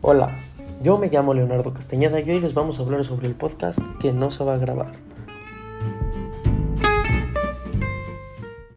Hola, yo me llamo Leonardo Castañeda y hoy les vamos a hablar sobre el podcast que no se va a grabar.